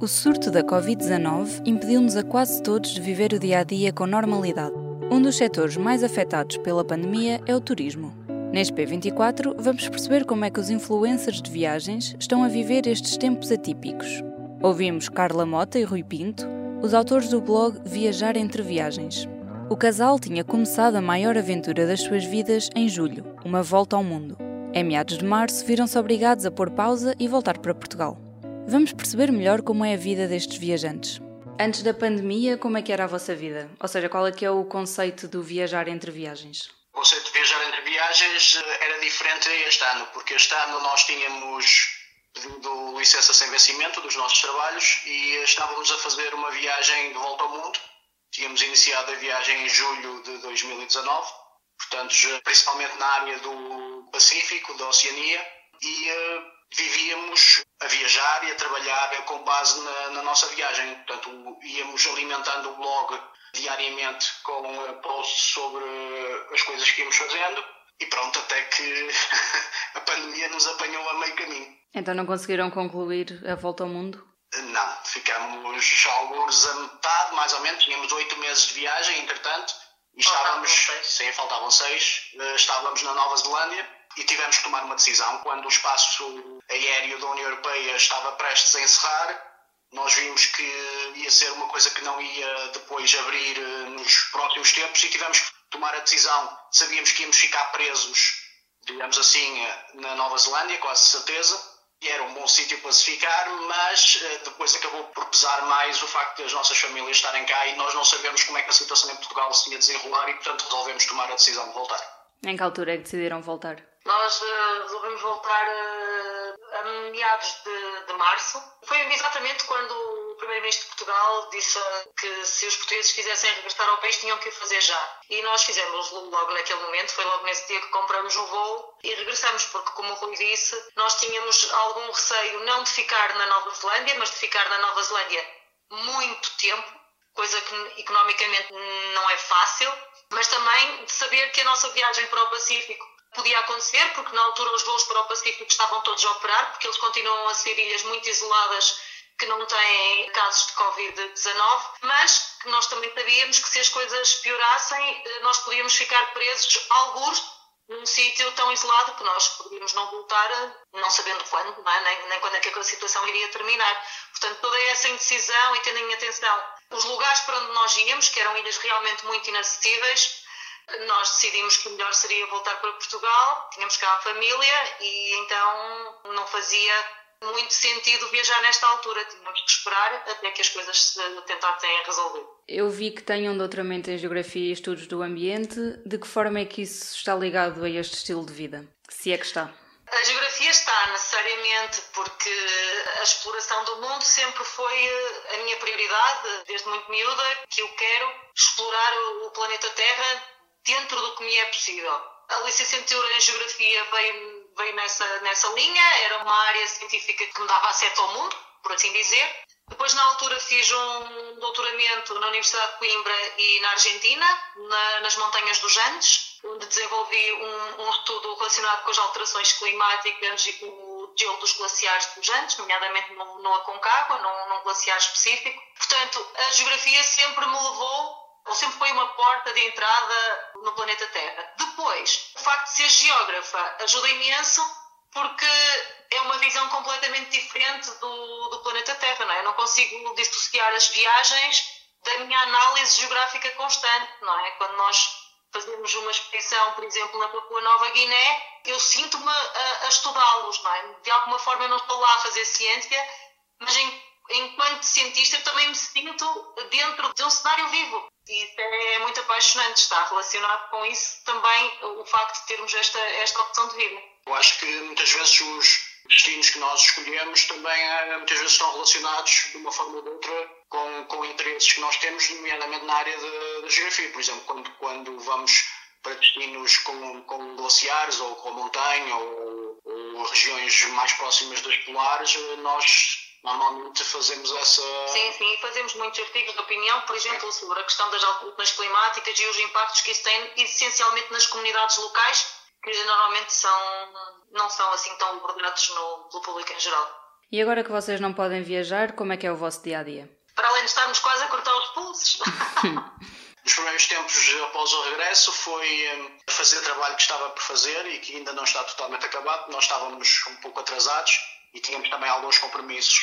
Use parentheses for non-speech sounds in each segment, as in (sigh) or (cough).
O surto da Covid-19 impediu-nos a quase todos de viver o dia a dia com normalidade. Um dos setores mais afetados pela pandemia é o turismo. Neste P24, vamos perceber como é que os influencers de viagens estão a viver estes tempos atípicos. Ouvimos Carla Mota e Rui Pinto, os autores do blog Viajar entre Viagens. O casal tinha começado a maior aventura das suas vidas em julho, uma volta ao mundo. Em meados de março, viram-se obrigados a pôr pausa e voltar para Portugal. Vamos perceber melhor como é a vida destes viajantes. Antes da pandemia, como é que era a vossa vida? Ou seja, qual é que é o conceito do viajar entre viagens? O conceito de viajar entre viagens eh, era diferente este ano, porque este ano nós tínhamos pedido licença sem vencimento dos nossos trabalhos e estávamos a fazer uma viagem de volta ao mundo Tínhamos iniciado a viagem em julho de 2019, portanto, principalmente na área do Pacífico, da Oceania, e uh, vivíamos viajar e a trabalhar com base na, na, nossa viagem. Portanto, íamos alimentando o blog diariamente com uh, posts sobre as coisas que íamos fazendo e pronto, até que (laughs) a pandemia nos apanhou a meio caminho. Então não conseguiram concluir a volta ao mundo? Não, ficamos alguns a metade, mais ou menos. Tínhamos oito meses de viagem, entretanto, e estávamos, sim, faltavam seis, eh, estávamos na Nova Zelândia e tivemos que tomar uma decisão. Quando o espaço aéreo da União Europeia estava prestes a encerrar, nós vimos que ia ser uma coisa que não ia depois abrir eh, nos próximos tempos e tivemos que tomar a decisão. Sabíamos que íamos ficar presos, digamos assim, eh, na Nova Zelândia, quase certeza e era um bom sítio para se ficar, mas uh, depois acabou por pesar mais o facto de as nossas famílias estarem cá e nós não sabemos como é que a situação em Portugal se ia desenrolar e, portanto, resolvemos tomar a decisão de voltar. Em que altura é que decidiram voltar? Nós uh, resolvemos voltar uh, a meados de, de março. Foi exatamente quando Primeiro-Ministro de Portugal disse que se os portugueses quisessem regressar ao país tinham que o fazer já. E nós fizemos logo naquele momento, foi logo nesse dia que compramos o voo e regressamos, porque, como o Rui disse, nós tínhamos algum receio não de ficar na Nova Zelândia, mas de ficar na Nova Zelândia muito tempo, coisa que economicamente não é fácil, mas também de saber que a nossa viagem para o Pacífico podia acontecer, porque na altura os voos para o Pacífico estavam todos a operar, porque eles continuam a ser ilhas muito isoladas que não têm casos de Covid-19, mas que nós também sabíamos que se as coisas piorassem, eh, nós podíamos ficar presos alguns num sítio tão isolado que nós poderíamos não voltar, não sabendo quando, não é? nem, nem quando é que a situação iria terminar. Portanto, toda essa indecisão e tendo em atenção os lugares para onde nós íamos, que eram ilhas realmente muito inacessíveis, nós decidimos que o melhor seria voltar para Portugal, tínhamos cá a família e então não fazia muito sentido viajar nesta altura. Tínhamos que esperar até que as coisas se tentassem resolver. Eu vi que têm um doutoramento em Geografia e Estudos do Ambiente. De que forma é que isso está ligado a este estilo de vida? Se é que está? A geografia está necessariamente porque a exploração do mundo sempre foi eh, a minha prioridade, desde muito miúda, que eu quero explorar o planeta Terra dentro do que me é possível. A licenciatura em Geografia veio veio nessa, nessa linha, era uma área científica que me dava acesso ao mundo, por assim dizer. Depois, na altura, fiz um doutoramento na Universidade de Coimbra e na Argentina, na, nas Montanhas dos Andes, onde desenvolvi um, um, estudo relacionado com as alterações climáticas e com o gelo dos glaciares dos Andes, nomeadamente no, no Aconcagua, num, num glaciar específico. Portanto, a geografia sempre me levou ou sempre foi uma porta de entrada no planeta Terra. Depois, o facto de ser geógrafa ajuda imenso porque é uma visão completamente diferente do, do planeta Terra, não é? Eu não consigo dissociar as viagens da minha análise geográfica constante, não é? Quando nós fazemos uma expedição, por exemplo, na Papua Nova Guiné, eu sinto-me a, a estudá-los, não é? De alguma forma eu não estou lá a fazer ciência, mas em, enquanto cientista eu também me sinto dentro de um cenário vivo. E é muito apaixonante, está relacionado com isso também o facto de termos esta, esta opção de vida. Eu acho que muitas vezes os, destinos que nós escolhemos também eh, muitas vezes estão relacionados de uma forma ou de outra com, com interesses que nós temos, nomeadamente na área da geografia. Por exemplo, quando, quando vamos para destinos com, com glaciares ou com montanha ou, ou regiões mais próximas das polares, eh, nós normalmente fazemos essa. Sim, sim, e fazemos muitos artigos de opinião, por exemplo, sobre a questão das alterações climáticas e os impactos que isso tem essencialmente nas comunidades locais, que normalmente são, não são assim tão abordados no, pelo público em geral. E agora que vocês não podem viajar, como é que é o vosso dia a dia? Para além de estarmos quase a cortar os pulsos. (laughs) Nos primeiros tempos após o regresso foi hum, fazer trabalho que estava por fazer e que ainda não está totalmente acabado. Nós estávamos um pouco atrasados e tínhamos também alguns compromissos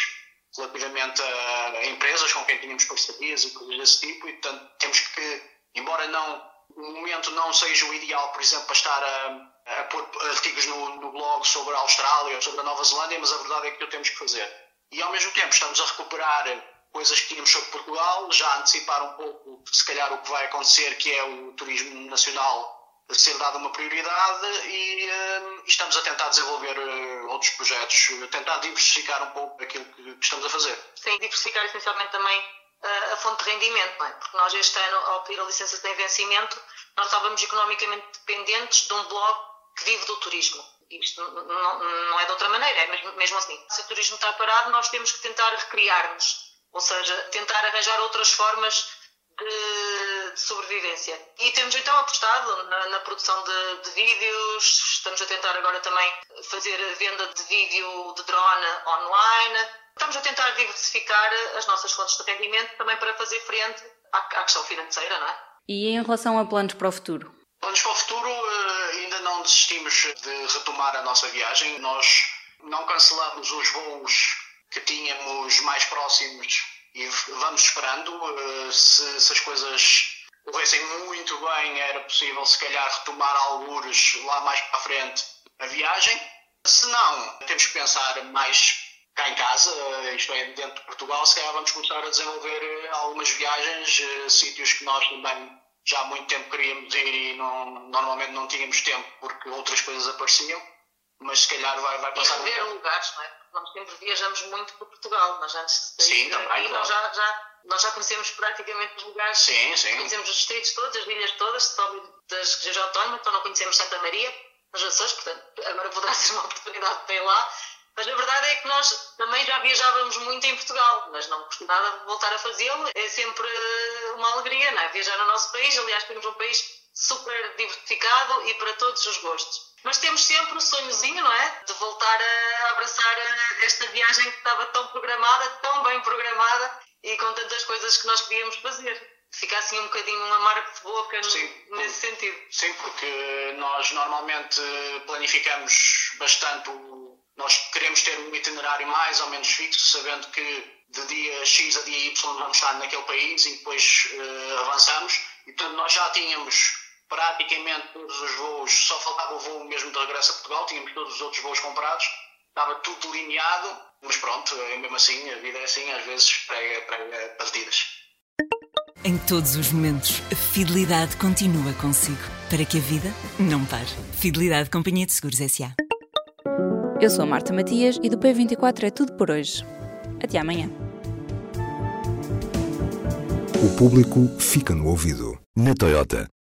relativamente a, empresas com quem tínhamos parcerias e coisas desse tipo, e portanto temos que, embora não o momento não seja o ideal, por exemplo, para estar a, a pôr artigos no, no blog sobre a Austrália ou sobre a Nova Zelândia, mas a verdade é que o temos que fazer. E ao mesmo tempo estamos a recuperar coisas que tínhamos sobre Portugal, já antecipar um pouco, se calhar, o que vai acontecer, que é o turismo nacional ser dado uma prioridade e, uh, estamos a tentar desenvolver uh, outros projetos, tentar diversificar um pouco aquilo que, que estamos a fazer. Sim, diversificar essencialmente também uh, a fonte de rendimento, não é? porque nós este ano, ao pedir a licença sem vencimento, nós estávamos economicamente dependentes de um blog que vive do turismo. Isto não, não é de outra maneira, é mesmo, mesmo assim. Se o turismo está parado, nós temos que tentar recriar-nos, ou seja, tentar arranjar outras formas de, de, sobrevivência. E temos então apostado na, na produção de, de, vídeos, estamos a tentar agora também fazer a venda de vídeo de drone online. Estamos a tentar diversificar as nossas fontes de rendimento também para fazer frente à, à questão financeira, não é? E em relação a planos para o futuro? Planos para o futuro, eh, ainda não desistimos de retomar a nossa viagem. Nós não cancelamos os voos que tínhamos mais próximos e vamos esperando. Eh, se, se as coisas corressem muito bem, era possível se calhar retomar algures lá mais para a frente a viagem. Se não, temos que pensar mais cá em casa, eh, isto é, dentro de Portugal, se calhar vamos começar a desenvolver eh, algumas viagens, sítios que nós também já há muito tempo queríamos ir e não, normalmente não tínhamos tempo porque outras coisas apareciam, mas se calhar vai, vai passar. E ver lugares, não é? Nós sempre viajamos muito por Portugal. Nós antes de sim, também, nós, já, já, nós já conhecemos praticamente os lugares. Sim, sim. Conhecemos os distritos todos, as ilhas todas, só das regiões autónomas, então não conhecemos Santa Maria, nas Açores, portanto agora poderá ser (laughs) uma oportunidade para ir lá. Mas a verdade é que nós também já viajávamos muito em Portugal, mas não custa nada voltar a fazê-lo. É sempre uma alegria, não é? Viajar no nosso país. Aliás, temos um país super diversificado e para todos os gostos. Mas temos sempre o sonhozinho, não é? De voltar a abraçar esta viagem que estava tão programada, tão bem programada e com tantas coisas que nós queríamos fazer. Fica assim um bocadinho um amargo de boca Sim, nesse sentido. Sim, porque nós normalmente planificamos bastante. Nós queremos ter um itinerário mais ou menos fixo, sabendo que de dia X a dia Y vamos estar naquele país e depois uh, avançamos. E portanto nós já tínhamos praticamente todos os voos, só faltava o voo mesmo de regresso a Portugal, tínhamos todos os outros voos comprados, estava tudo delineado, mas pronto, é mesmo assim, a vida é assim, às vezes prega, prega partidas. Em todos os momentos, a fidelidade continua consigo, para que a vida não pare. Fidelidade Companhia de Seguros S.A. Eu sou a Marta Matias e do P24 é tudo por hoje. Até amanhã. O público fica no ouvido. Na Toyota.